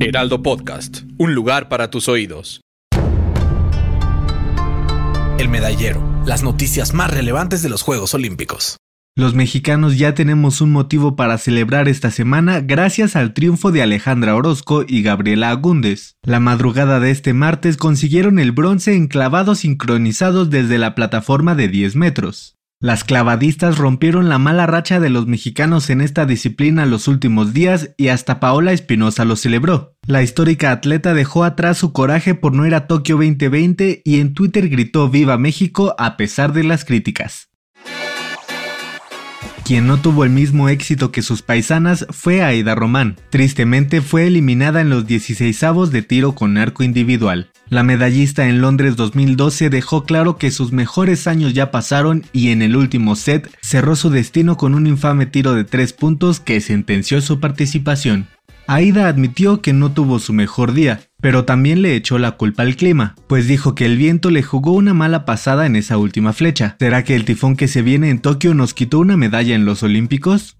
Heraldo Podcast, un lugar para tus oídos. El medallero, las noticias más relevantes de los Juegos Olímpicos. Los mexicanos ya tenemos un motivo para celebrar esta semana gracias al triunfo de Alejandra Orozco y Gabriela Agúndez. La madrugada de este martes consiguieron el bronce en clavados sincronizados desde la plataforma de 10 metros. Las clavadistas rompieron la mala racha de los mexicanos en esta disciplina los últimos días y hasta Paola Espinosa lo celebró. La histórica atleta dejó atrás su coraje por no ir a Tokio 2020 y en Twitter gritó Viva México a pesar de las críticas. Quien no tuvo el mismo éxito que sus paisanas fue Aida Román. Tristemente fue eliminada en los 16avos de tiro con arco individual. La medallista en Londres 2012 dejó claro que sus mejores años ya pasaron y en el último set cerró su destino con un infame tiro de tres puntos que sentenció su participación. Aida admitió que no tuvo su mejor día, pero también le echó la culpa al clima, pues dijo que el viento le jugó una mala pasada en esa última flecha. ¿Será que el tifón que se viene en Tokio nos quitó una medalla en los Olímpicos?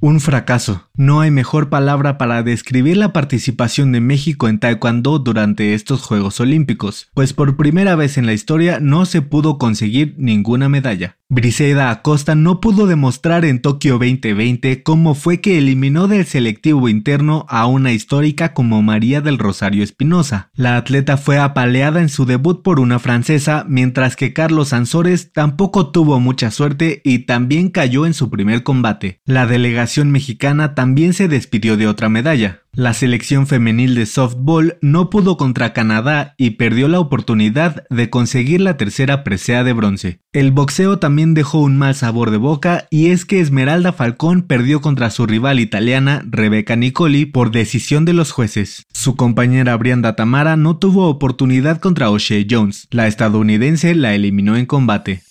Un fracaso. No hay mejor palabra para describir la participación de México en Taekwondo durante estos Juegos Olímpicos, pues por primera vez en la historia no se pudo conseguir ninguna medalla. Briseida Acosta no pudo demostrar en Tokio 2020 cómo fue que eliminó del selectivo interno a una histórica como María del Rosario Espinosa. La atleta fue apaleada en su debut por una francesa, mientras que Carlos Ansores tampoco tuvo mucha suerte y también cayó en su primer combate. La delegación mexicana también se despidió de otra medalla. La selección femenil de softball no pudo contra Canadá y perdió la oportunidad de conseguir la tercera presea de bronce. El boxeo también dejó un mal sabor de boca y es que Esmeralda Falcón perdió contra su rival italiana Rebecca Nicoli por decisión de los jueces. Su compañera Brianda Tamara no tuvo oportunidad contra O'Shea Jones. La estadounidense la eliminó en combate.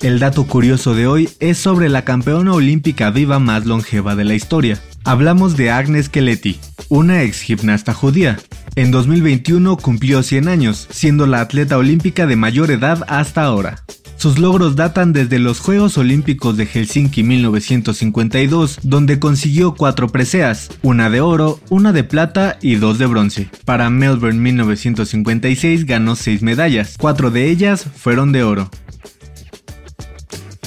El dato curioso de hoy es sobre la campeona olímpica viva más longeva de la historia. Hablamos de Agnes Keleti, una ex gimnasta judía. En 2021 cumplió 100 años, siendo la atleta olímpica de mayor edad hasta ahora. Sus logros datan desde los Juegos Olímpicos de Helsinki 1952, donde consiguió cuatro preseas, una de oro, una de plata y dos de bronce. Para Melbourne 1956 ganó seis medallas, cuatro de ellas fueron de oro.